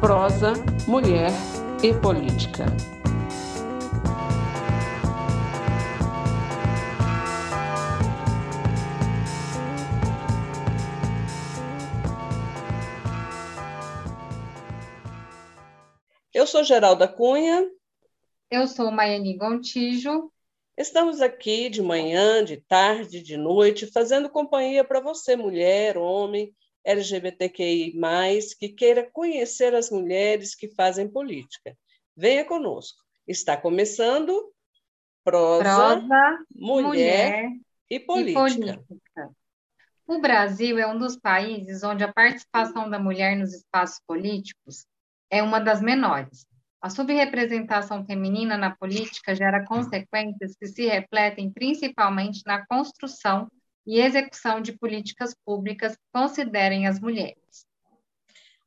prosa, mulher e política. Eu sou Geralda Cunha. Eu sou Maiane Gontijo. Estamos aqui de manhã, de tarde, de noite, fazendo companhia para você, mulher, homem, LGBTQI, que queira conhecer as mulheres que fazem política. Venha conosco. Está começando Prosa, Prosa mulher, mulher, e, política. e Política. O Brasil é um dos países onde a participação da mulher nos espaços políticos é uma das menores. A subrepresentação feminina na política gera consequências que se refletem principalmente na construção e execução de políticas públicas que considerem as mulheres.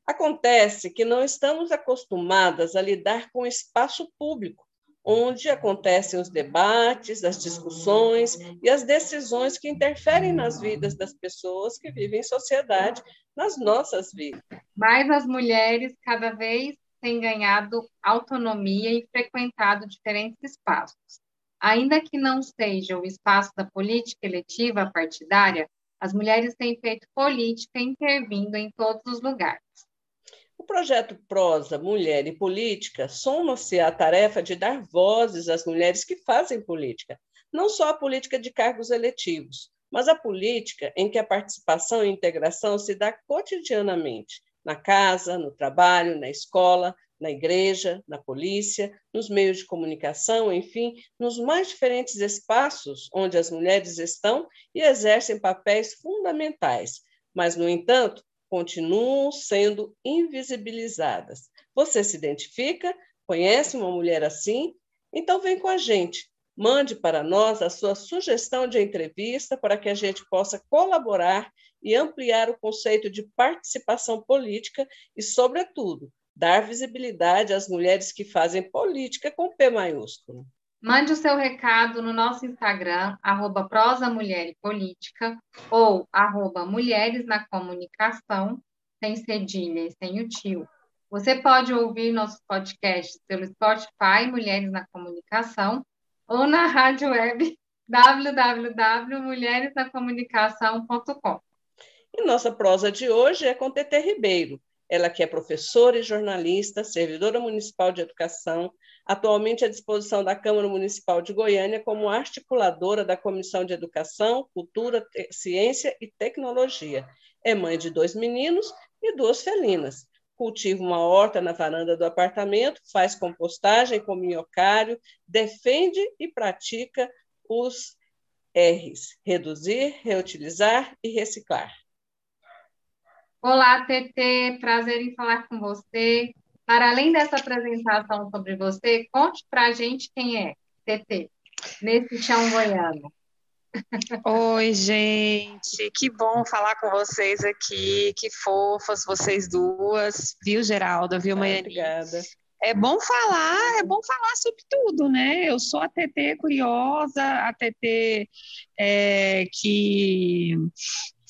Acontece que não estamos acostumadas a lidar com o espaço público, onde acontecem os debates, as discussões e as decisões que interferem nas vidas das pessoas que vivem em sociedade, nas nossas vidas. Mas as mulheres cada vez têm ganhado autonomia e frequentado diferentes espaços. Ainda que não seja o espaço da política eletiva partidária, as mulheres têm feito política intervindo em todos os lugares. O projeto Prosa, Mulher e Política soma-se à tarefa de dar vozes às mulheres que fazem política, não só a política de cargos eletivos, mas a política em que a participação e integração se dá cotidianamente, na casa, no trabalho, na escola, na igreja, na polícia, nos meios de comunicação, enfim, nos mais diferentes espaços onde as mulheres estão e exercem papéis fundamentais, mas, no entanto, continuam sendo invisibilizadas. Você se identifica? Conhece uma mulher assim? Então, vem com a gente. Mande para nós a sua sugestão de entrevista para que a gente possa colaborar e ampliar o conceito de participação política e, sobretudo, dar visibilidade às mulheres que fazem política com P maiúsculo. Mande o seu recado no nosso Instagram, arroba prosa mulher e política, ou arroba mulheres na comunicação, sem cedilha e sem o tio. Você pode ouvir nossos podcasts pelo Spotify Mulheres na Comunicação ou na rádio web www.mulheresnacomunicação.com. E nossa prosa de hoje é com Tetê Ribeiro, ela que é professora e jornalista, servidora municipal de educação, atualmente à disposição da Câmara Municipal de Goiânia como articuladora da Comissão de Educação, Cultura, Ciência e Tecnologia. É mãe de dois meninos e duas felinas. Cultiva uma horta na varanda do apartamento, faz compostagem com minhocário, defende e pratica os R's: reduzir, reutilizar e reciclar. Olá, TT, prazer em falar com você. Para além dessa apresentação sobre você, conte para a gente quem é TT, nesse chão goiano. Oi, gente, que bom falar com vocês aqui, que fofas vocês duas, viu, Geralda, viu, Maiane? Obrigada. É bom falar, é bom falar sobre tudo, né? Eu sou a TT curiosa, a TT é, que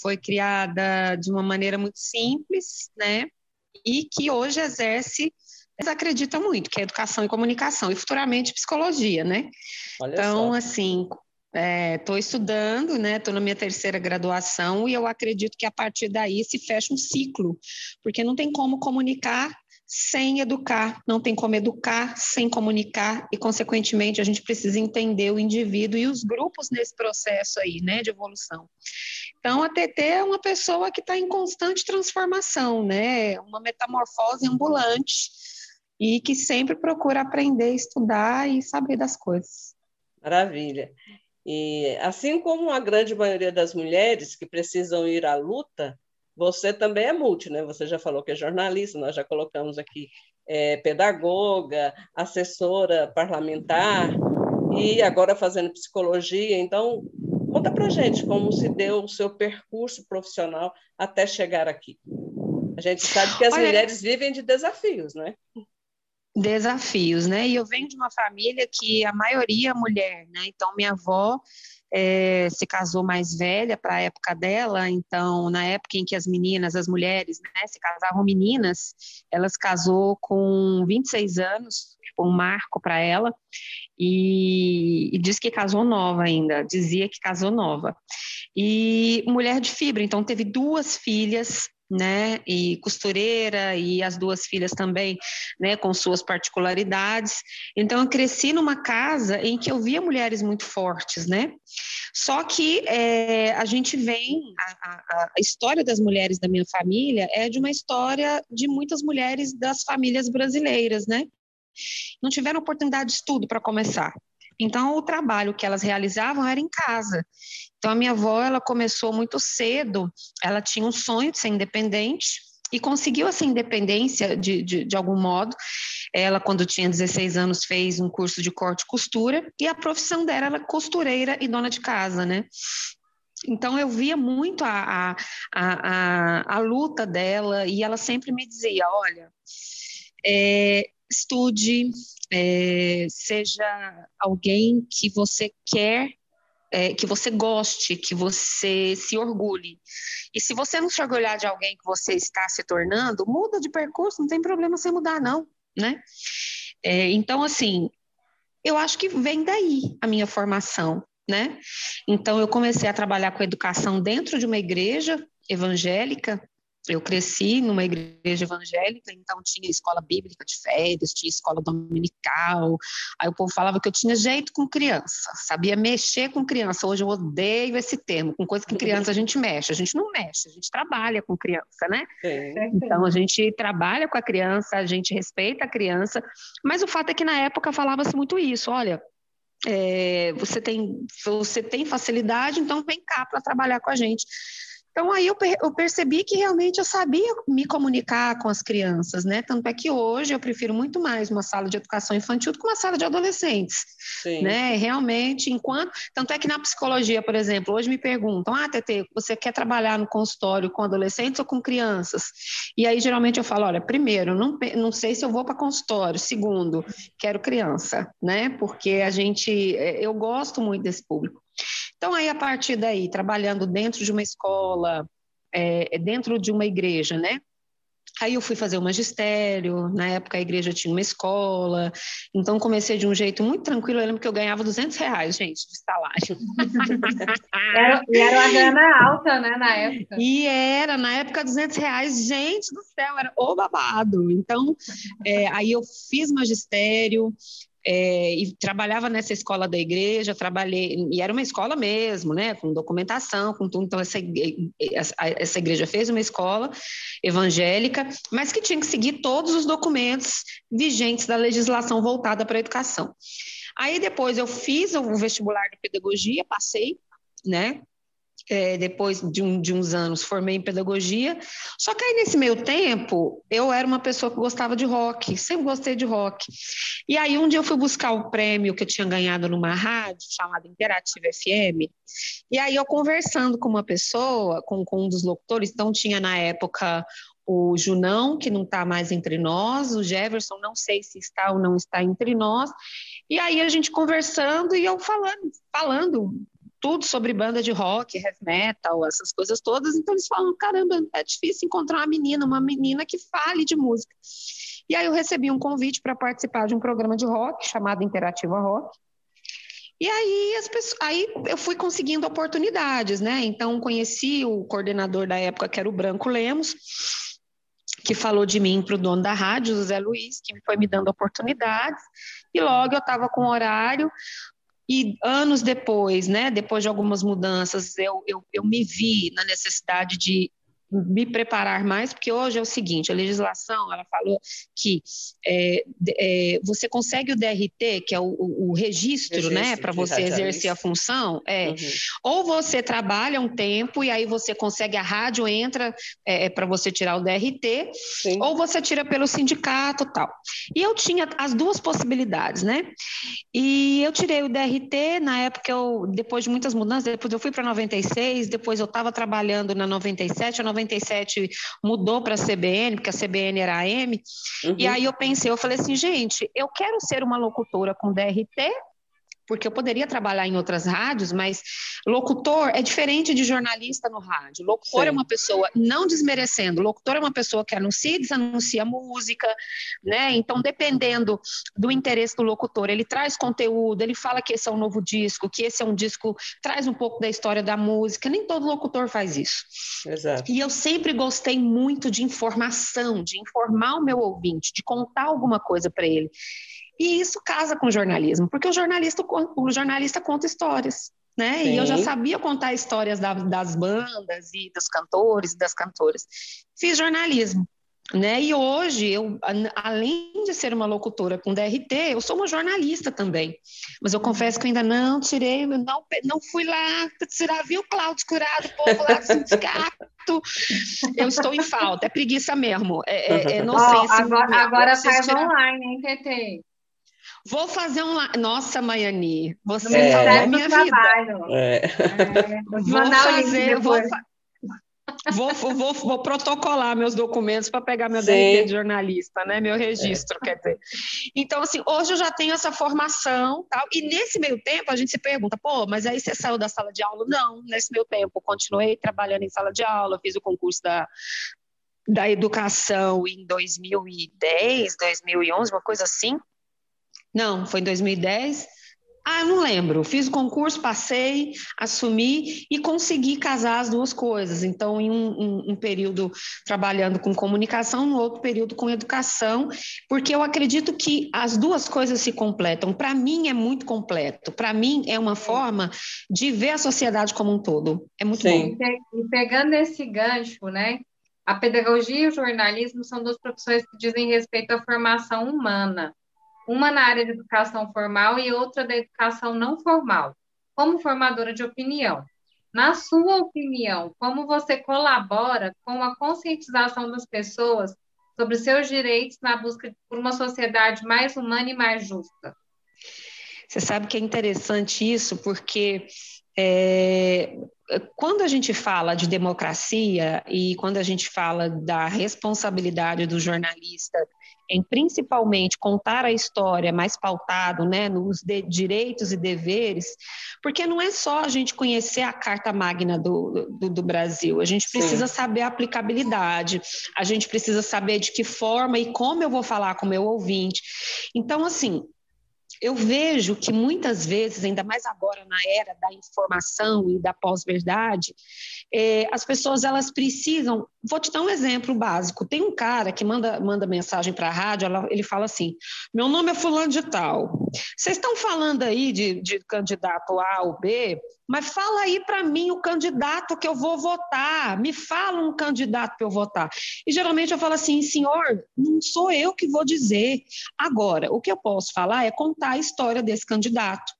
foi criada de uma maneira muito simples, né? E que hoje exerce, eles acreditam muito, que é educação e comunicação, e futuramente psicologia, né? Olha então, só. assim, estou é, estudando, né? Estou na minha terceira graduação e eu acredito que a partir daí se fecha um ciclo, porque não tem como comunicar sem educar, não tem como educar sem comunicar e, consequentemente, a gente precisa entender o indivíduo e os grupos nesse processo aí, né, de evolução. Então, a TT é uma pessoa que está em constante transformação, né, uma metamorfose ambulante e que sempre procura aprender, estudar e saber das coisas. Maravilha. E assim como a grande maioria das mulheres que precisam ir à luta, você também é multi, né? Você já falou que é jornalista, nós já colocamos aqui é, pedagoga, assessora parlamentar e agora fazendo psicologia. Então, conta para gente como se deu o seu percurso profissional até chegar aqui. A gente sabe que as Olha, mulheres vivem de desafios, né? Desafios, né? E eu venho de uma família que a maioria é mulher, né? Então, minha avó é, se casou mais velha para a época dela, então, na época em que as meninas, as mulheres, né, se casavam meninas, ela se casou com 26 anos, um marco para ela, e, e diz que casou nova ainda, dizia que casou nova. E mulher de fibra, então teve duas filhas né, e costureira, e as duas filhas também, né, com suas particularidades. Então, eu cresci numa casa em que eu via mulheres muito fortes, né? Só que é, a gente vem, a, a, a história das mulheres da minha família é de uma história de muitas mulheres das famílias brasileiras, né? Não tiveram oportunidade de estudo para começar. Então, o trabalho que elas realizavam era em casa. Então, a minha avó, ela começou muito cedo, ela tinha um sonho de ser independente, e conseguiu essa independência de, de, de, algum modo. Ela, quando tinha 16 anos, fez um curso de corte e costura, e a profissão dela era costureira e dona de casa, né? Então, eu via muito a, a, a, a, luta dela, e ela sempre me dizia: olha, é, estude, é, seja alguém que você quer é, que você goste, que você se orgulhe. E se você não se orgulhar de alguém que você está se tornando, muda de percurso, não tem problema você mudar, não, né? É, então, assim, eu acho que vem daí a minha formação, né? Então, eu comecei a trabalhar com educação dentro de uma igreja evangélica, eu cresci numa igreja evangélica, então tinha escola bíblica de férias, tinha escola dominical. Aí o povo falava que eu tinha jeito com criança, sabia mexer com criança. Hoje eu odeio esse termo, com coisa que criança a gente mexe. A gente não mexe, a gente trabalha com criança, né? É. Então a gente trabalha com a criança, a gente respeita a criança, mas o fato é que na época falava-se muito isso: olha, é, você, tem, você tem facilidade, então vem cá para trabalhar com a gente. Então aí eu, eu, percebi que realmente eu sabia me comunicar com as crianças, né? Tanto é que hoje eu prefiro muito mais uma sala de educação infantil do que uma sala de adolescentes, Sim. né? Realmente, enquanto tanto é que na psicologia, por exemplo, hoje me perguntam: "Ah, Tete, você quer trabalhar no consultório com adolescentes ou com crianças?" E aí geralmente eu falo: "Olha, primeiro, não não sei se eu vou para consultório. Segundo, quero criança, né? Porque a gente é, eu gosto muito desse público. Então, aí, a partir daí, trabalhando dentro de uma escola, é, dentro de uma igreja, né? Aí eu fui fazer o magistério, na época a igreja tinha uma escola, então comecei de um jeito muito tranquilo, eu lembro que eu ganhava 200 reais, gente, de salário. era, e era uma grana alta, né, na época. E era, na época, 200 reais, gente do céu, era o babado. Então, é, aí eu fiz magistério, é, e trabalhava nessa escola da igreja, trabalhei, e era uma escola mesmo, né, com documentação, com tudo, então essa, essa igreja fez uma escola evangélica, mas que tinha que seguir todos os documentos vigentes da legislação voltada para a educação. Aí depois eu fiz o vestibular de pedagogia, passei, né, é, depois de, um, de, uns anos, formei em pedagogia. Só que aí, nesse meio tempo, eu era uma pessoa que gostava de rock, sempre gostei de rock. E aí, um dia eu fui buscar o prêmio que eu tinha ganhado numa rádio chamada Interativa FM. E aí, eu conversando com uma pessoa, com, com um dos locutores, então tinha na época o Junão, que não está mais entre nós, o Jefferson, não sei se está ou não está entre nós. E aí a gente conversando e eu falando, falando tudo sobre banda de rock, heavy metal, essas coisas todas. Então eles falam: caramba, é difícil encontrar uma menina, uma menina que fale de música. E aí eu recebi um convite para participar de um programa de rock chamado Interativa Rock. E aí, as pessoas, aí eu fui conseguindo oportunidades, né? Então conheci o coordenador da época, que era o Branco Lemos, que falou de mim para o dono da rádio, José Luiz, que foi me dando oportunidades. E logo eu estava com horário, e anos depois, né, depois de algumas mudanças, eu, eu, eu me vi na necessidade de me preparar mais, porque hoje é o seguinte, a legislação, ela falou que é, é, você consegue o DRT, que é o, o registro, registro, né, para você exercer a função, é, uhum. ou você trabalha um tempo e aí você consegue, a rádio entra é, é para você tirar o DRT, Sim. ou você tira pelo sindicato tal. E eu tinha as duas possibilidades, né, e eu tirei o DRT, na época eu, depois de muitas mudanças, depois eu fui para 96, depois eu estava trabalhando na 97, a 97 97 mudou para a CBN, porque a CBN era AM, uhum. e aí eu pensei, eu falei assim, gente, eu quero ser uma locutora com DRT porque eu poderia trabalhar em outras rádios, mas locutor é diferente de jornalista no rádio. Locutor é Sim. é uma pessoa, não desmerecendo, locutor é uma pessoa que anuncia e desanuncia música, né? Então, dependendo do interesse do locutor, ele traz conteúdo, ele fala que esse é um novo disco, que esse é um disco, traz um pouco da história da música. Nem todo locutor faz isso. Exato. E eu sempre gostei muito de informação, de informar o meu ouvinte, de contar alguma coisa para ele. E isso casa com o jornalismo, porque o jornalista, o jornalista conta histórias. Né? E eu já sabia contar histórias da, das bandas e dos cantores e das cantoras. Fiz jornalismo. Né? E hoje, eu, além de ser uma locutora com DRT, eu sou uma jornalista também. Mas eu confesso que eu ainda não tirei, não, não fui lá tirar, viu, Cláudio Curado, o povo lá do sindicato. Eu estou em falta, é preguiça mesmo. É, é, é não oh, sei se agora, agora faz tirar... online, hein, TT? Vou fazer um. Nossa, Maiani, você é. salvou minha vida. É. É. Vou, vou fazer, vou, vou, vou, vou, protocolar meus documentos para pegar meu DRT de jornalista, né? Meu registro, é. quer dizer. Então, assim, hoje eu já tenho essa formação, tal, e nesse meio tempo a gente se pergunta, pô, mas aí você saiu da sala de aula? Não, nesse meio tempo continuei trabalhando em sala de aula, fiz o concurso da, da educação em 2010, 2011, uma coisa assim. Não, foi em 2010. Ah, não lembro. Fiz o concurso, passei, assumi e consegui casar as duas coisas. Então, em um, um, um, período trabalhando com comunicação, no outro período com educação, porque eu acredito que as duas coisas se completam. Para mim é muito completo. Para mim é uma forma de ver a sociedade como um todo. É muito Sim. bom. E pegando esse gancho, né? A pedagogia e o jornalismo são duas profissões que dizem respeito à formação humana uma na área de educação formal e outra da educação não formal, como formadora de opinião. Na sua opinião, como você colabora com a conscientização das pessoas sobre seus direitos na busca por uma sociedade mais humana e mais justa? Você sabe que é interessante isso, porque é, quando a gente fala de democracia e quando a gente fala da responsabilidade do jornalista em principalmente contar a história mais pautado né, nos de, direitos e deveres, porque não é só a gente conhecer a Carta Magna do, do, do Brasil, a gente precisa Sim. saber a aplicabilidade, a gente precisa saber de que forma e como eu vou falar com o meu ouvinte. Então, assim, eu vejo que muitas vezes, ainda mais agora na era da informação e da pós-verdade, é, as pessoas elas precisam. Vou te dar um exemplo básico. Tem um cara que manda, manda mensagem para a rádio, ela, ele fala assim: Meu nome é Fulano de Tal. Vocês estão falando aí de, de candidato A ou B, mas fala aí para mim o candidato que eu vou votar. Me fala um candidato para eu votar. E geralmente eu falo assim, senhor, não sou eu que vou dizer. Agora, o que eu posso falar é contar a história desse candidato.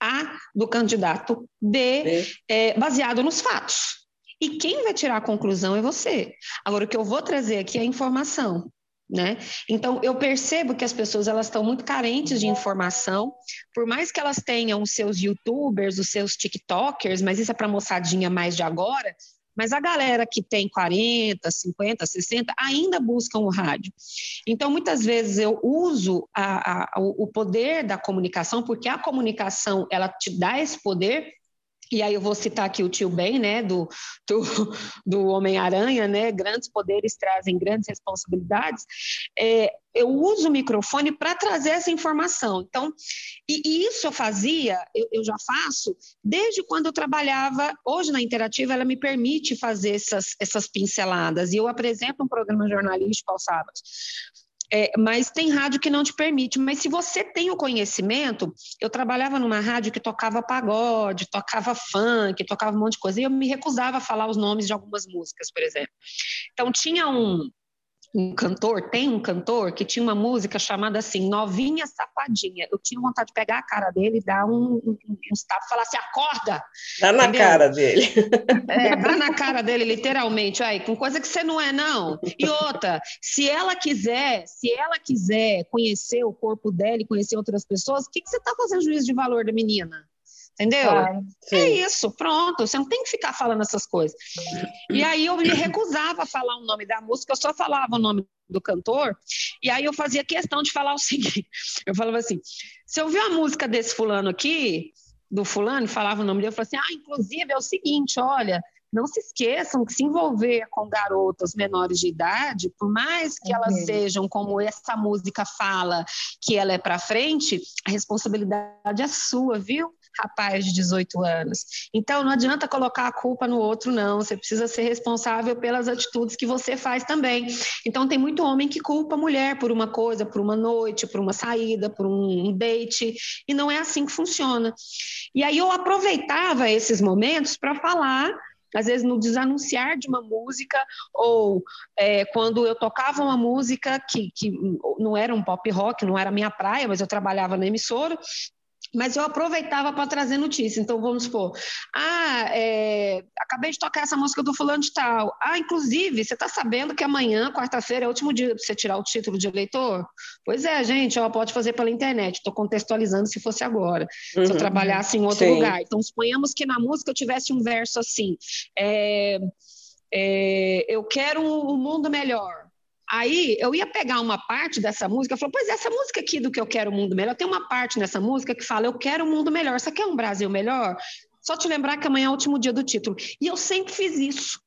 A do candidato B, é, baseado nos fatos. E quem vai tirar a conclusão é você. Agora, o que eu vou trazer aqui é a informação. Né? Então eu percebo que as pessoas elas estão muito carentes de informação, por mais que elas tenham os seus YouTubers, os seus TikTokers, mas isso é para moçadinha mais de agora. Mas a galera que tem 40, 50, 60 ainda buscam o rádio. Então, muitas vezes eu uso a, a, o poder da comunicação, porque a comunicação ela te dá esse poder e aí eu vou citar aqui o tio Ben, né, do, do, do Homem-Aranha, né, grandes poderes trazem grandes responsabilidades, é, eu uso o microfone para trazer essa informação. Então, e, e isso eu fazia, eu, eu, já faço, desde quando eu trabalhava, hoje na Interativa, ela me permite fazer essas, essas pinceladas, e eu apresento um programa jornalístico aos sábados. É, mas tem rádio que não te permite. Mas se você tem o conhecimento, eu trabalhava numa rádio que tocava pagode, tocava funk, tocava um monte de coisa, e eu me recusava a falar os nomes de algumas músicas, por exemplo. Então tinha um, um cantor, tem um cantor que tinha uma música chamada assim, Novinha Safadinha. Eu tinha vontade de pegar a cara dele e dar um, um, um tapa e falar assim, acorda! Dá na entendeu? cara dele. É, dá na cara dele, literalmente, aí, com coisa que você não é, não. E outra, se ela quiser, se ela quiser conhecer o corpo dela e conhecer outras pessoas, o que, que você está fazendo juízo de valor da menina? Entendeu? Ah, é isso, pronto. Você não tem que ficar falando essas coisas. E aí eu me recusava a falar o nome da música, eu só falava o nome do cantor, e aí eu fazia questão de falar o seguinte: eu falava assim, se eu vi a música desse fulano aqui, do fulano, falava o nome dele, eu falava assim: ah, inclusive é o seguinte, olha, não se esqueçam que se envolver com garotas menores de idade, por mais que elas sejam como essa música fala, que ela é para frente, a responsabilidade é sua, viu? Rapaz de 18 anos. Então, não adianta colocar a culpa no outro, não. Você precisa ser responsável pelas atitudes que você faz também. Então, tem muito homem que culpa a mulher por uma coisa, por uma noite, por uma saída, por um date, e não é assim que funciona. E aí eu aproveitava esses momentos para falar às vezes no desanunciar de uma música, ou é, quando eu tocava uma música que, que não era um pop rock, não era minha praia, mas eu trabalhava na emissora, mas eu aproveitava para trazer notícia. Então, vamos supor, ah, é, acabei de tocar essa música do fulano de tal. Ah, inclusive, você está sabendo que amanhã, quarta-feira, é o último dia para você tirar o título de eleitor? Pois é, gente, ela pode fazer pela internet. Estou contextualizando se fosse agora, uhum. se eu uhum. trabalhasse em outro Sim. lugar. Então, suponhamos que na música eu tivesse um verso assim, é, é, eu quero um mundo melhor. Aí eu ia pegar uma parte dessa música e falar, pois é, essa música aqui do que eu quero o mundo melhor, tem uma parte nessa música que fala, eu quero um mundo melhor. Você quer um Brasil melhor? Só te lembrar que amanhã é o último dia do título. E eu sempre fiz isso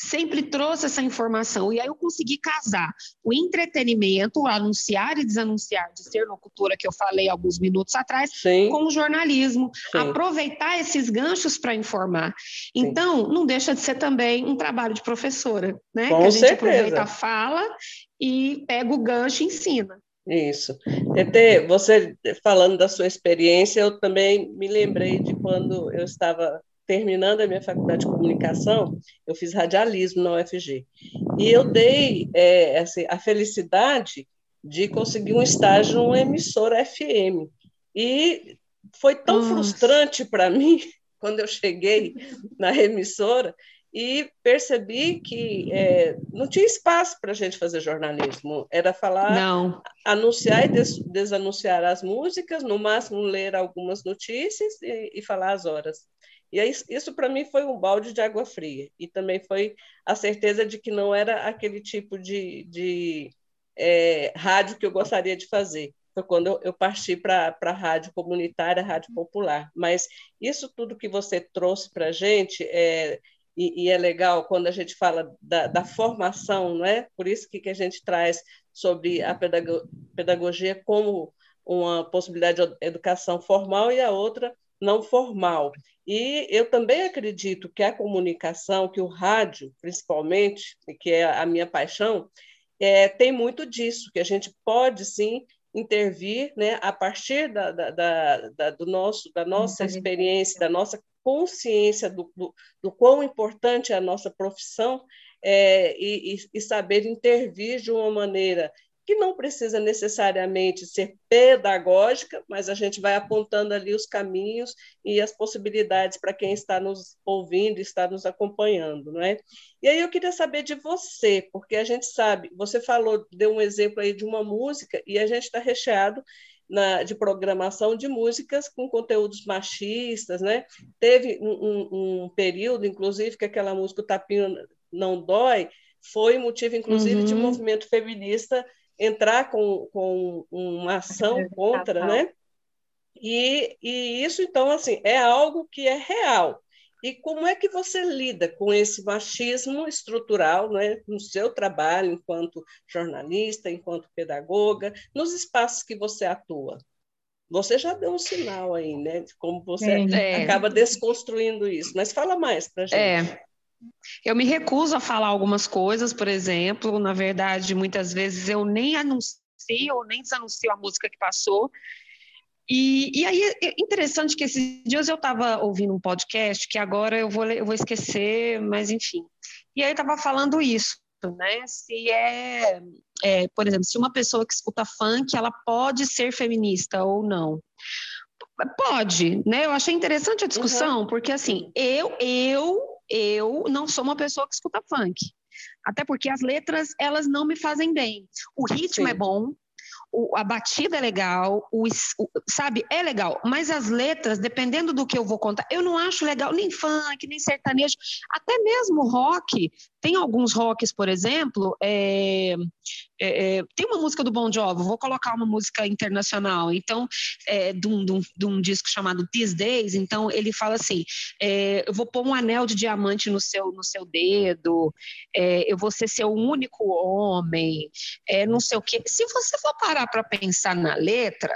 sempre trouxe essa informação. E aí eu consegui casar o entretenimento, o anunciar e desanunciar de ser locutora, que eu falei alguns minutos atrás, Sim. com o jornalismo. Sim. Aproveitar esses ganchos para informar. Então, Sim. não deixa de ser também um trabalho de professora, né? Com que a gente certeza. aproveita a fala e pega o gancho e ensina. Isso. Tete, você falando da sua experiência, eu também me lembrei de quando eu estava terminando a minha faculdade de comunicação, eu fiz radialismo na UFG. E eu dei é, assim, a felicidade de conseguir um estágio numa emissora FM. E foi tão Nossa. frustrante para mim quando eu cheguei na emissora e percebi que é, não tinha espaço para a gente fazer jornalismo. Era falar, não. anunciar e des desanunciar as músicas, no máximo ler algumas notícias e, e falar as horas. E isso, isso para mim foi um balde de água fria. E também foi a certeza de que não era aquele tipo de, de é, rádio que eu gostaria de fazer. Foi quando eu, parti para a rádio comunitária, rádio popular. Mas isso tudo que você trouxe para a gente, é, e, e, é legal quando a gente fala da, da formação, não é? Por isso que, que a gente traz sobre a pedagogia como uma possibilidade de educação formal e a outra não formal. E eu também acredito que a comunicação, que o rádio, principalmente, que é a minha paixão, é, tem muito disso, que a gente pode sim intervir né, a partir da, da, da, do nosso, da nossa experiência, da nossa consciência do, do, do quão importante é a nossa profissão é, e, e, saber intervir de uma maneira que não precisa necessariamente ser pedagógica, mas a gente vai apontando ali os caminhos e as possibilidades para quem está nos ouvindo, está nos acompanhando, não é? E aí eu queria saber de você, porque a gente sabe, você falou, deu um exemplo aí de uma música e a gente está recheado na, de programação de músicas com conteúdos machistas, né? Teve um, um, um período, inclusive, que aquela música o Tapinho Não Dói foi motivo, inclusive, uhum. de movimento feminista entrar com, com uma ação contra, né? E, e isso, então, assim, é algo que é real. E como é que você lida com esse machismo estrutural né, no seu trabalho enquanto jornalista, enquanto pedagoga, nos espaços que você atua? Você já deu um sinal aí, né? De como você é. acaba desconstruindo isso. Mas fala mais para gente. É. Eu me recuso a falar algumas coisas, por exemplo, na verdade, muitas vezes eu nem anuncio ou nem desanuncio a música que passou. E, e aí é interessante que esses dias eu estava ouvindo um podcast que agora eu vou, eu vou esquecer, mas enfim. E aí estava falando isso, né? Se é, é, por exemplo, se uma pessoa que escuta funk, ela pode ser feminista ou não. Pode, né? Eu achei interessante a discussão, uhum. porque assim, eu, eu eu não sou uma pessoa que escuta funk. Até porque as letras, elas não me fazem bem. O ritmo é Sim. é bom, o, a batida é legal, o, o, sabe, é legal, mas as letras, dependendo do que eu vou contar, eu não acho legal nem funk, nem sertanejo, até mesmo rock. Tem alguns rocks, por exemplo, é, é, é, tem uma música do Bon Jovi, vou colocar uma música internacional, então, é, de, um, de, um, de, um, disco chamado These Days, então ele fala assim, é, eu vou pôr um anel de diamante no seu, no seu dedo, é, eu vou ser seu único homem, não sei o quê. Se você for parar para pensar na letra,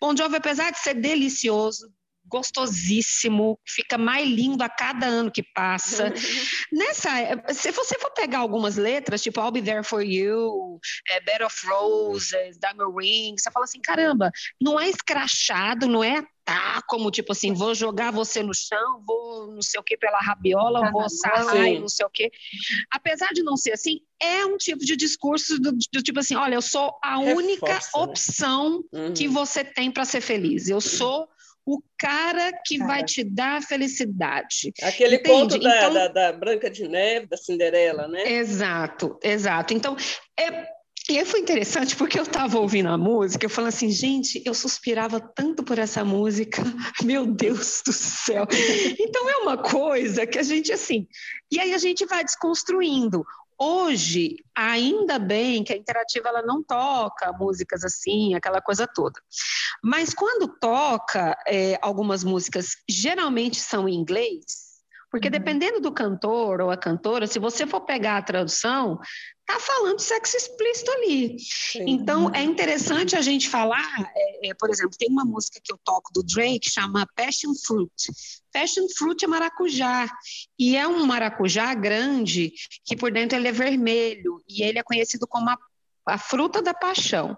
Bon Jovi, apesar de ser delicioso, gostosíssimo, fica mais lindo a cada ano que passa. Nessa, se você for pegar algumas letras, tipo I'll Be There For You, é, Bed of Roses, Diamond Ring, você fala assim, caramba, não é escrachado, não é tá como tipo assim, vou jogar você no chão, vou não sei o que pela rabiola, vou sarrar e não sei o que. Apesar de não ser assim, é um tipo de discurso do, do tipo assim, olha, eu sou a Reforça, única né? opção né? uhum. que você tem para ser feliz. Eu sou o cara que cara. vai te dar felicidade. Aquele Entende? conto da, então, da, da, Branca de Neve, da Cinderela, né? Exato, exato. Então, é, e foi interessante porque eu estava ouvindo a música, eu falando assim, gente, eu suspirava tanto por essa música, meu Deus do céu. Então é uma coisa que a gente assim, e aí a gente vai desconstruindo. Hoje, ainda bem que a interativa ela não toca músicas assim, aquela coisa toda. Mas quando toca é, algumas músicas, geralmente são em inglês, porque uhum. dependendo do cantor ou a cantora, se você for pegar a tradução, tá falando sexo explícito ali. Sim. Então, é interessante a gente falar, é, é, por exemplo, tem uma música que eu toco do Drake, chama Passion Fruit. Passion Fruit é maracujá, e é um maracujá grande, que por dentro ele é vermelho, e ele é conhecido como a, a fruta da paixão.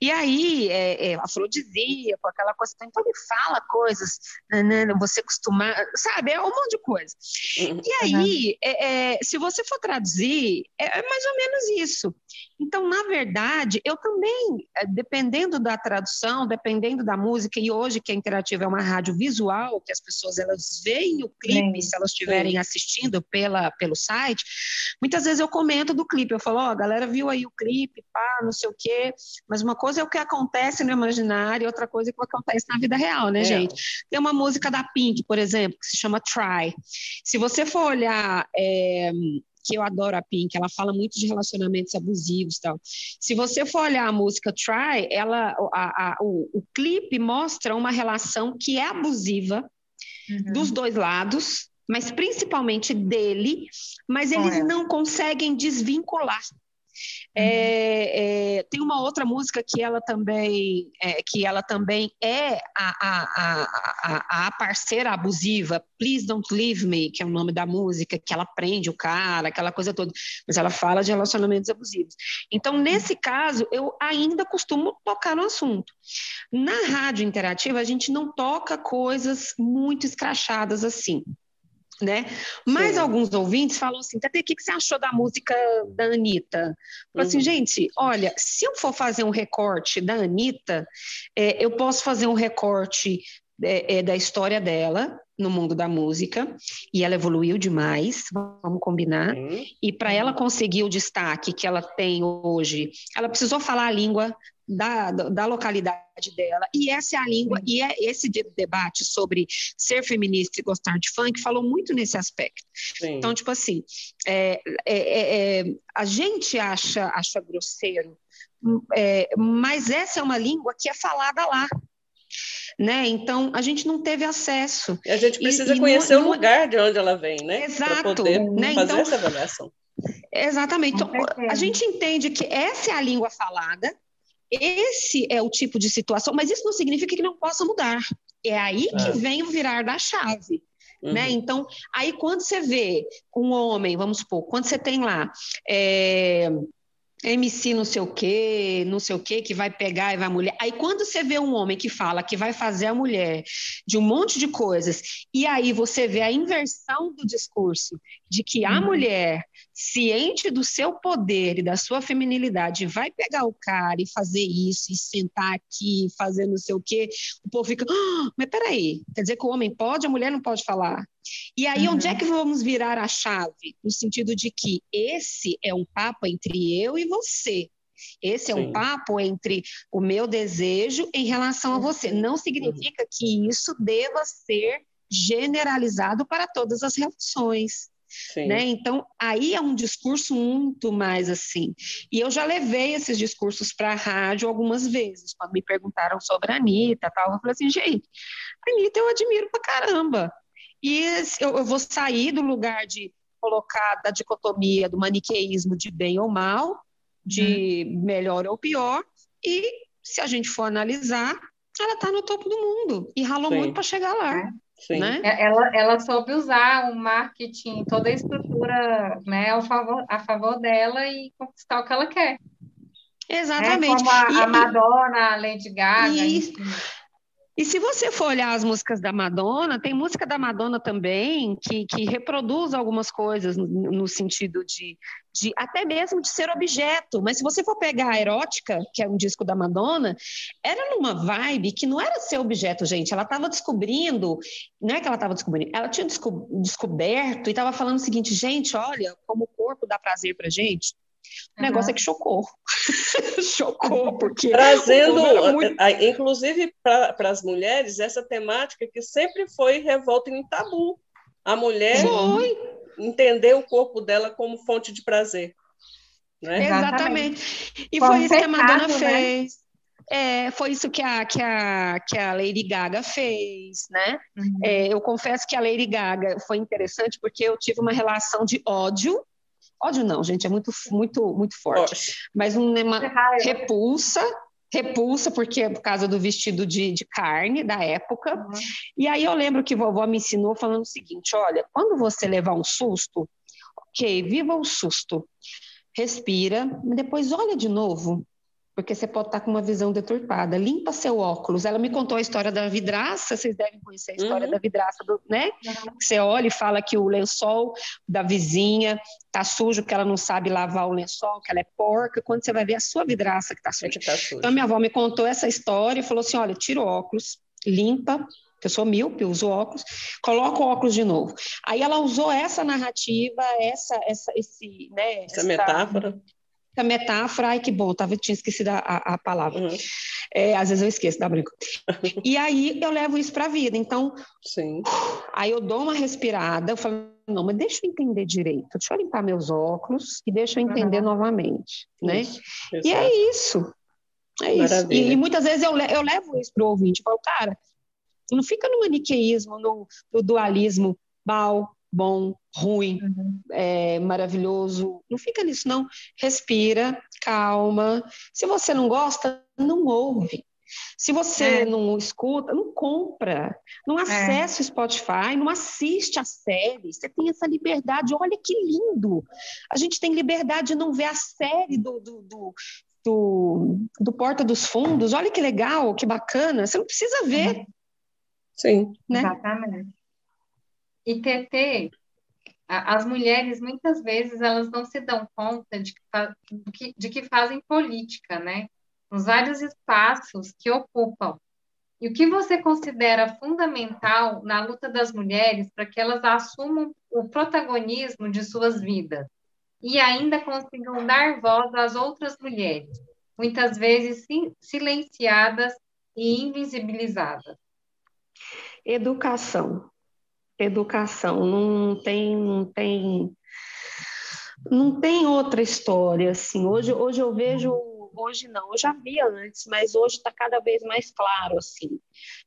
E aí, é, é, afrodisíaco, aquela coisa. Então, ele fala coisas, né, né você costuma, sabe? É um monte de coisa. Uhum. E aí, é, é, se você for traduzir, é, é mais ou menos isso. Então, na verdade, eu também, é, dependendo da tradução, dependendo da música, e hoje que a Interativa é uma rádio visual, que as pessoas elas veem o clipe, sim, se elas estiverem assistindo pela, pelo site, muitas vezes eu comento do clipe, eu falo, ó, oh, a galera viu aí o clipe, pá, não sei o quê, mas uma coisa é o que acontece no imaginário, outra coisa é o que acontece na vida real, né, é. gente? Tem uma música da Pink, por exemplo, que se chama Try. Se você for olhar... É, que eu adoro a Pink, ela fala muito de relacionamentos abusivos tal. Se você for olhar a música Try, ela, a, a, o, o clipe mostra uma relação que é abusiva uhum. dos dois lados, mas principalmente dele, mas eles não conseguem desvincular. Uhum. É, é, tem uma outra música que ela também é, que ela também é a, a, a, a, parceira abusiva, Please Don't Leave Me, que é o nome da música, que ela prende o cara, aquela coisa toda, mas ela fala de relacionamentos abusivos. Então, nesse caso, eu ainda costumo tocar no assunto. Na rádio interativa, a gente não toca coisas muito escrachadas assim né? Mas Sim. alguns ouvintes falam assim, Tati, o que, você achou da música da Anitta? Uhum. assim, gente, olha, se eu for fazer um recorte da Anitta, é, eu posso fazer um recorte é, é, da história dela no mundo da música, e ela evoluiu demais, vamos combinar, uhum. e para ela conseguir o destaque que ela tem hoje, ela precisou falar a língua da, da localidade dela. E essa é a língua, e é esse debate sobre ser feminista e gostar de funk falou muito nesse aspecto. Sim. Então, tipo assim, é, é, é, é a gente acha, acha grosseiro, é, mas essa é uma língua que é falada lá. Né? Então, a gente não teve acesso. E a gente precisa e, conhecer o lugar de onde ela vem, né? Exato. Para poder né? fazer então, essa avaliação. Exatamente. Então, a gente entende que essa é a língua falada, esse é o tipo de situação, mas isso não significa que não possa mudar. É aí que é. vem o virar da chave. Né? Uhum. Né? Então, aí quando você vê um homem, vamos supor, quando você tem lá é, MC não sei o quê, não sei o quê, que vai pegar e vai mulher. Aí quando você vê um homem que fala que vai fazer a mulher de um monte de coisas, e aí você vê a inversão do discurso de que a uhum. mulher, ciente do seu poder e da sua feminilidade, vai pegar o cara e fazer isso, e sentar aqui, fazer não sei o quê, o povo fica, ah, mas peraí, quer dizer que o homem pode, a mulher não pode falar? E aí, uhum. onde é uhum. que vamos virar a chave? No sentido de que esse é um papo entre eu e você. Esse é Sim. um papo entre o meu desejo em relação a você. Não significa que isso deva ser generalizado para todas as relações. Né? Então, aí é um discurso muito mais assim. E eu já levei esses discursos para a rádio algumas vezes, quando me perguntaram sobre a Anitta, tal, eu falei assim, gente, a Anitta eu admiro pra caramba. E eu, eu vou sair do lugar de colocar da dicotomia do maniqueísmo de bem ou mal, de hum. melhor ou pior, e se a gente for analisar, ela está no topo do mundo e ralou Sim. muito para chegar lá. Sim. Né? É, ela, ela soube usar o marketing, toda a estrutura né, ao favor, a favor dela e conquistar o que ela quer. Exatamente. É, como a, e, a Madonna, a Lady Gaga. E, e se você for olhar as músicas da Madonna, tem música da Madonna também que, que reproduz algumas coisas no, no sentido de, de até mesmo de ser objeto. Mas se você for pegar a Erótica, que é um disco da Madonna, era numa vibe que não era ser objeto, gente. Ela estava descobrindo, não é que ela estava descobrindo, ela tinha desco descoberto e estava falando o seguinte, gente, olha como o corpo dá prazer pra gente. O uhum. negócio é que chocou. chocou, porque. Trazendo, muito... inclusive, para as mulheres, essa temática que sempre foi revolta em tabu. A mulher foi. Entender o corpo dela como fonte de prazer. Né? Exatamente. E foi isso que a Madonna né? fez. É, foi isso que a, que, a, que a Lady Gaga fez, né? Uhum. É, eu confesso que a Lady Gaga foi interessante porque eu tive uma relação de ódio ódio não, gente, é muito, muito, muito forte. Mas uma repulsa, repulsa, porque é por causa do vestido de, de carne da época. Uhum. E aí eu lembro que vovó me ensinou falando o seguinte: olha, quando você levar um susto, ok, viva o susto, respira, mas depois olha de novo porque você pode estar com uma visão deturpada. Limpa seu óculos. Ela me contou a história da vidraça, vocês devem conhecer a história uhum. da vidraça, do, né? Uhum. Você olha e fala que o lençol da vizinha tá sujo, que ela não sabe lavar o lençol, que ela é porca, quando você vai ver a sua vidraça que está suja. É que tá suja. Então, minha avó me contou essa história e falou assim: olha, tira o óculos, limpa, eu sou míope, uso óculos, coloca o óculos de novo. Aí ela usou essa narrativa, essa, essa, esse, né, essa, essa metáfora, a metáfora, ai que bom, tava, tinha esquecido a, a, palavra. Uhum. É, às vezes eu esqueço, dá brinco. e aí eu levo isso para a vida. Então, Sim. aí eu dou uma respirada, eu falo, não, mas deixa eu entender direito, deixa eu limpar meus óculos e deixa eu entender uhum. novamente, né? Isso. E é isso. É isso. E, e, muitas vezes eu, eu levo isso para o ouvinte, eu falo, cara, não fica no maniqueísmo, no, no dualismo mal, bom, ruim, uhum. é, maravilhoso. Não fica nisso, não. Respira, calma. Se você não gosta, não ouve. Se você é. não escuta, não compra, não é. acessa o Spotify, não assiste a série. Você tem essa liberdade. Olha que lindo! A gente tem liberdade de não ver a série do, do, do, do, do Porta dos Fundos. Olha que legal, que bacana. Você não precisa ver. Sim. Né? Exatamente. E TT, as mulheres muitas vezes elas não se dão conta de que, de que fazem política, né? Nos vários espaços que ocupam. E o que você considera fundamental na luta das mulheres para que elas assumam o protagonismo de suas vidas e ainda consigam dar voz às outras mulheres, muitas vezes silenciadas e invisibilizadas? Educação educação, não tem, não tem, não tem outra história assim. Hoje, hoje eu vejo, hoje não, eu já via antes, mas hoje está cada vez mais claro assim.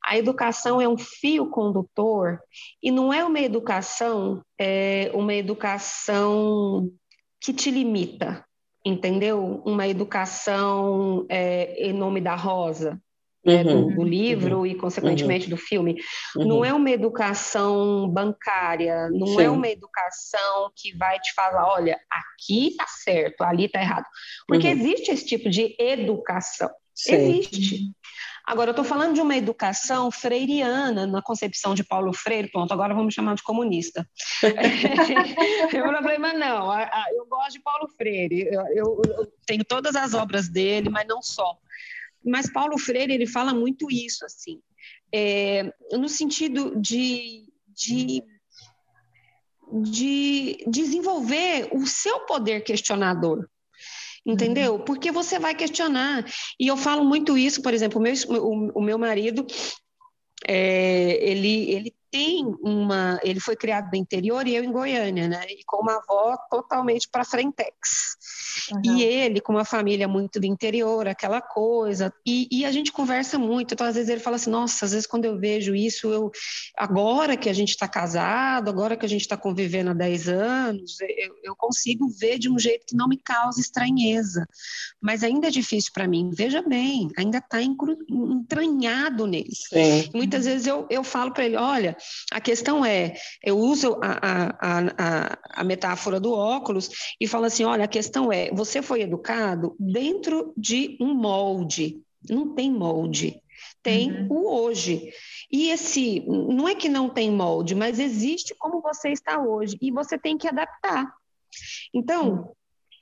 A educação é um fio condutor e não é uma educação, é uma educação que te limita, entendeu? Uma educação é, em nome da rosa, né, uhum, do, do, livro uhum, e, consequentemente, uhum, do filme. Não é uma educação bancária, não Sim. é uma educação que vai te falar, olha, aqui está certo, ali está errado. Porque uhum. existe esse tipo de educação. Sim. Existe. Agora, eu estou falando de uma educação freiriana, na concepção de Paulo Freire, pronto, agora vamos chamar de comunista. eu não problema não, eu gosto de Paulo Freire, eu, eu, eu tenho todas as obras dele, mas não só. Mas Paulo Freire ele fala muito isso assim, é, no sentido de, de, de desenvolver o seu poder questionador. entendeu? Uhum. Porque você vai questionar. E eu falo muito isso, por exemplo, o meu, o, o meu marido, é, ele, ele tem uma. Ele foi criado no interior e eu em Goiânia, né? E com uma avó totalmente para frentex. Uhum. E ele, com uma família muito do interior, aquela coisa. E, e, a gente conversa muito. Então, às vezes, ele fala assim: nossa, às vezes, quando eu vejo isso, eu. Agora que a gente está casado, agora que a gente está convivendo há 10 anos, eu, eu, consigo ver de um jeito que não me causa estranheza. Mas ainda é difícil para mim. Veja bem, ainda está entranhado nele. Muitas vezes eu, eu falo para ele: olha a questão é, eu uso a, a, a, a metáfora do óculos e falo assim: olha, a questão é, você foi educado dentro de um molde, não tem molde tem uhum. o hoje. E esse, não é que não tem molde, mas existe como você está hoje e você tem que adaptar. Então,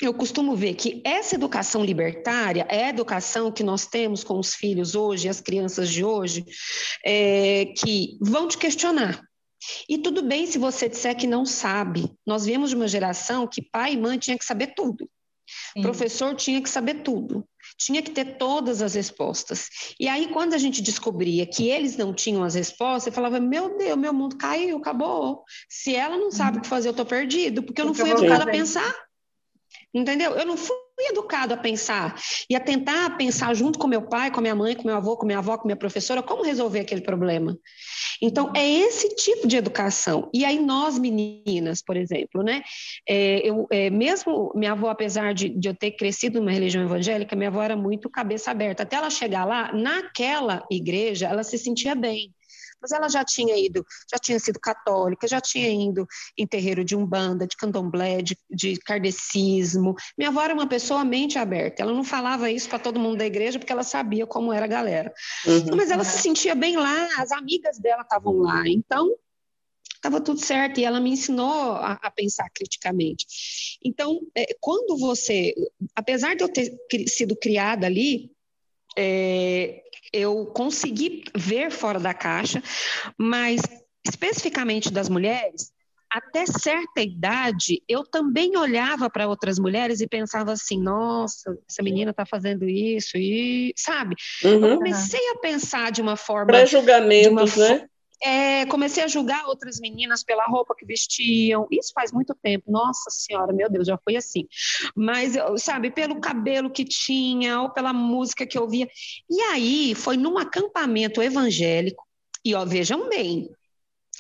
eu costumo ver que essa educação libertária é a educação que nós temos com os filhos hoje, as crianças de hoje, é, que vão te questionar. E tudo bem se você disser que não sabe. Nós viemos de uma geração que pai e mãe tinha que saber tudo. Sim. Professor tinha que saber tudo. Tinha que ter todas as respostas. E aí, quando a gente descobria que eles não tinham as respostas, eu falava: Meu Deus, meu mundo caiu, acabou. Se ela não sabe o que fazer, eu estou perdido, porque eu não fui educada a pensar. Entendeu? Eu não fui educado a pensar e a tentar pensar junto com meu pai, com minha mãe, com meu avô, com minha avó, com minha professora, como resolver aquele problema. Então, é esse tipo de educação. E aí, nós, meninas, por exemplo, né? É, eu, é, mesmo minha avó, apesar de, de eu ter crescido numa religião evangélica, minha avó era muito cabeça aberta. Até ela chegar lá, naquela igreja, ela se sentia bem mas ela já tinha ido, já tinha sido católica, já tinha ido em terreiro de umbanda, de candomblé, de, de kardecismo. Minha avó era uma pessoa mente aberta, ela não falava isso para todo mundo da igreja porque ela sabia como era a galera. Uhum. Mas ela se sentia bem lá, as amigas dela estavam lá, então estava tudo certo e ela me ensinou a, a pensar criticamente. Então, é, quando você, apesar de eu ter sido criada ali, é, eu consegui ver fora da caixa, mas especificamente das mulheres, até certa idade, eu também olhava para outras mulheres e pensava assim: nossa, essa menina está fazendo isso, e sabe? Uhum. Eu comecei a pensar de uma forma. Pré-julgamentos, né? É, comecei a julgar outras meninas pela roupa que vestiam. Isso faz muito tempo. Nossa Senhora, meu Deus, já foi assim. Mas, sabe, pelo cabelo que tinha, ou pela música que eu ouvia. E aí, foi num acampamento evangélico. E, ó, vejam bem,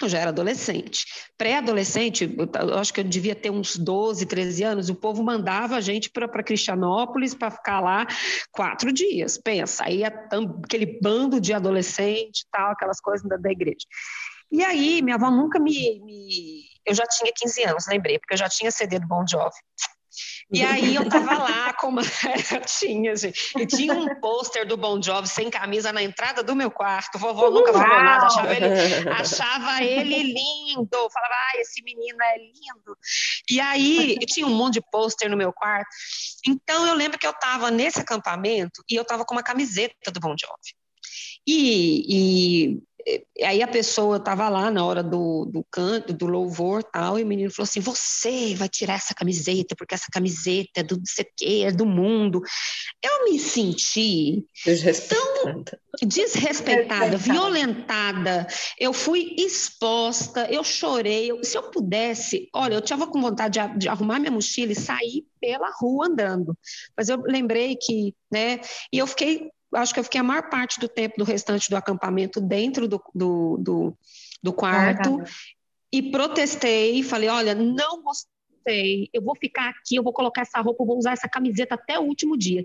eu já era adolescente. Pré-adolescente, eu acho que eu devia ter uns 12, 13 anos, o povo mandava a gente para Cristianópolis para ficar lá quatro dias. Pensa, aí aquele bando de adolescente tal, aquelas coisas da, da igreja. E aí, minha avó nunca me, me, Eu já tinha 15 anos, lembrei, porque eu já tinha CD do Bon Jovi. E aí eu tava lá com uma. tinha, gente. E tinha um pôster do Bon Jovi sem camisa na entrada do meu quarto. Vovó nunca falou nada, achava ele, achava ele lindo. Falava, ah, esse menino é lindo. E aí tinha um monte de pôster no meu quarto. Então eu lembro que eu tava nesse acampamento e eu tava com uma camiseta do Bon Jovi. E, e aí a pessoa estava lá na hora do, do canto, do louvor tal, e o menino falou assim: Você vai tirar essa camiseta, porque essa camiseta é do não é do mundo. Eu me senti tão desrespeitada, violentada, eu fui exposta, eu chorei. Eu, se eu pudesse, olha, eu estava com vontade de, de arrumar minha mochila e sair pela rua andando. Mas eu lembrei que, né, e eu fiquei acho que eu fiquei a maior parte do tempo do restante do acampamento dentro do, do, do, do quarto ah, e protestei, falei, olha, não gostei, eu vou ficar aqui, eu vou colocar essa roupa, eu vou usar essa camiseta até o último dia.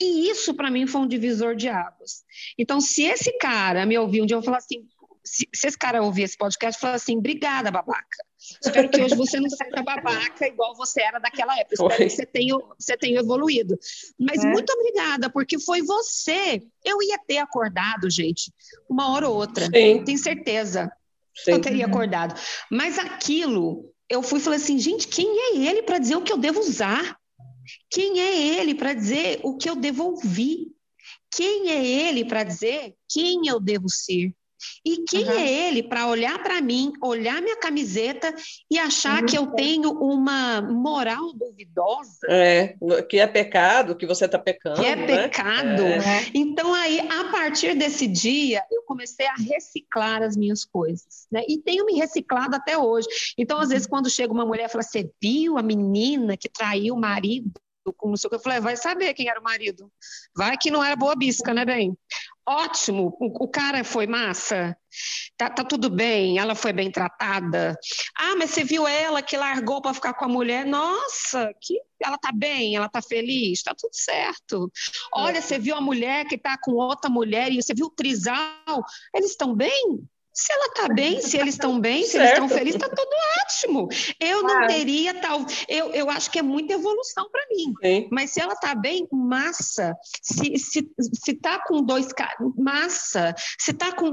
E isso para mim foi um divisor de águas. Então, se esse cara me ouvir um dia, eu vou falar assim, se, se, esse cara ouvir esse podcast, fala assim: obrigada, babaca. Espero que hoje você não seja babaca igual você era daquela época. Espero Oi. que você tenha, você tenha evoluído. Mas é. muito obrigada, porque foi você. Eu ia ter acordado, gente, uma hora ou outra. Sim. Tenho certeza. Sim. Eu teria acordado. Mas aquilo, eu fui e falei assim: gente, quem é ele para dizer o que eu devo usar? Quem é ele para dizer o que eu devo ouvir? Quem é ele para dizer quem eu devo ser? E quem uhum. é ele para olhar para mim, olhar minha camiseta e achar uhum. que eu tenho uma moral duvidosa? É, que é pecado, que você está pecando. Que é né? pecado. É. Então, aí, a partir desse dia, eu comecei a reciclar as minhas coisas. Né? E tenho me reciclado até hoje. Então, às vezes, uhum. quando chega uma mulher e fala: Você viu a menina que traiu o marido? com não sei o que. Eu falei, vai saber quem era o marido. Vai que não era boa bisca, né, bem? Ótimo, o, o cara foi massa, tá, tá, tudo bem, ela foi bem tratada. Ah, mas você viu ela que largou para ficar com a mulher? Nossa, que ela tá bem, ela tá feliz, tá tudo certo. Olha, você viu a mulher que tá com outra mulher e você viu o trisal? Eles estão bem? Se ela está bem, se eles estão bem, se certo. eles estão felizes, está tudo ótimo. Eu não teria tal. Eu, eu acho que é muita evolução para mim. Sim. Mas se ela está bem, massa. Se está se, se tá com dois caras, massa. Se está com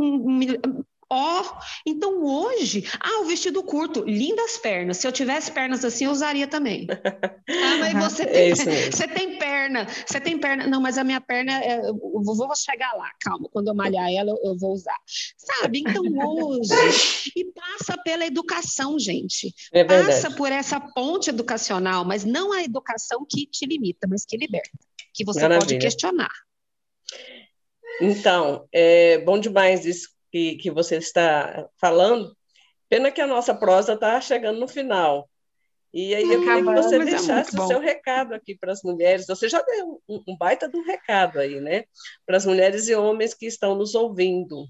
Ó, oh, então hoje, ah, o vestido curto, lindas pernas. Se eu tivesse pernas assim, eu usaria também. Ah, mas você é tem, é você tem perna, você tem perna. Não, mas a minha perna, é, eu vou chegar lá, calma. Quando eu malhar ela, eu vou usar. Sabe? Então hoje, e passa pela educação, gente. É passa por essa ponte educacional, mas não a educação que te limita, mas que liberta, que você Maravilha. pode questionar. Então, é bom demais isso que, que você está falando. Pena que a nossa prosa está chegando no final. E aí eu queria que você é deixasse é o seu recado aqui para as mulheres. Você já deu um, um baita de um recado aí, né? Para as mulheres e homens que estão nos ouvindo.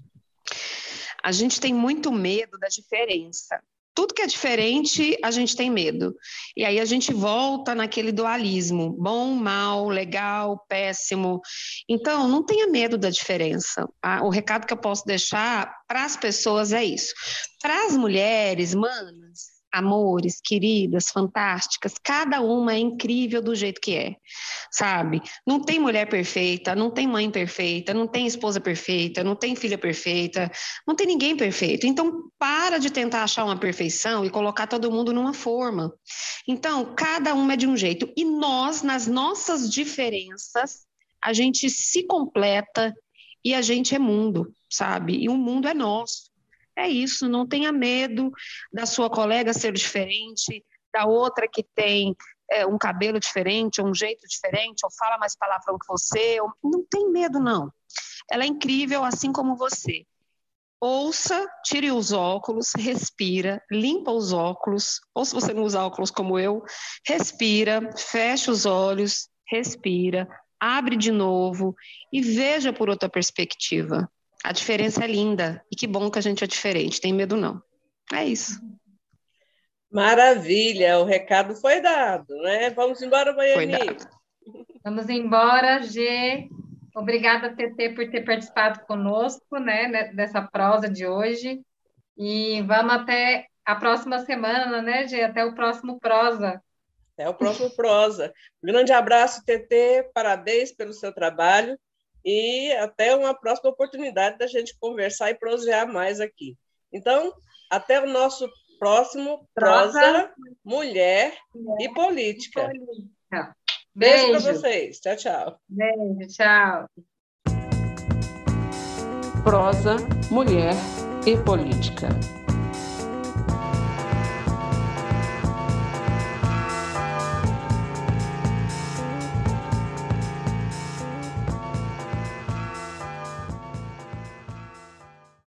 A gente tem muito medo da diferença tudo que é diferente, a gente tem medo. E aí a gente volta naquele dualismo: bom, mal, legal, péssimo. Então, não tenha medo da diferença. Tá? O recado que eu posso deixar para as pessoas é isso. Para as mulheres, manas, amores, queridas, fantásticas, cada uma é incrível do jeito que é, sabe? Não tem mulher perfeita, não tem mãe perfeita, não tem esposa perfeita, não tem filha perfeita, não tem ninguém perfeito. Então, para de tentar achar uma perfeição e colocar todo mundo numa forma. Então, cada uma é de um jeito. E nós, nas nossas diferenças, a gente se completa e a gente é mundo, sabe? E o mundo é nosso. É isso, não tenha medo da sua colega ser diferente, da outra que tem é, um cabelo diferente, um jeito diferente, ou fala mais palavrão que você. Ou... Não tem medo, não. Ela é incrível assim como você. Ouça, tire os óculos, respira, limpa os óculos, ou se você não usa óculos como eu, respira, fecha os olhos, respira, abre de novo e veja por outra perspectiva. A diferença é linda e que bom que a gente é diferente, tem medo não. É isso. Maravilha, o recado foi dado, né? Vamos embora, Baiani. Vamos embora, G. Obrigada, TT, por ter participado conosco, né, dessa prosa de hoje. E vamos até a próxima semana, né, G? Até o próximo prosa. Até o próximo prosa. Um grande abraço, TT. Parabéns pelo seu trabalho e até uma próxima oportunidade da gente conversar e prosear mais aqui. Então, até o nosso próximo Prosa, Prosa Mulher, Mulher e Política. E política. Beijo, Beijo para vocês. Tchau, tchau. Beijo, tchau. Prosa, Mulher e Política.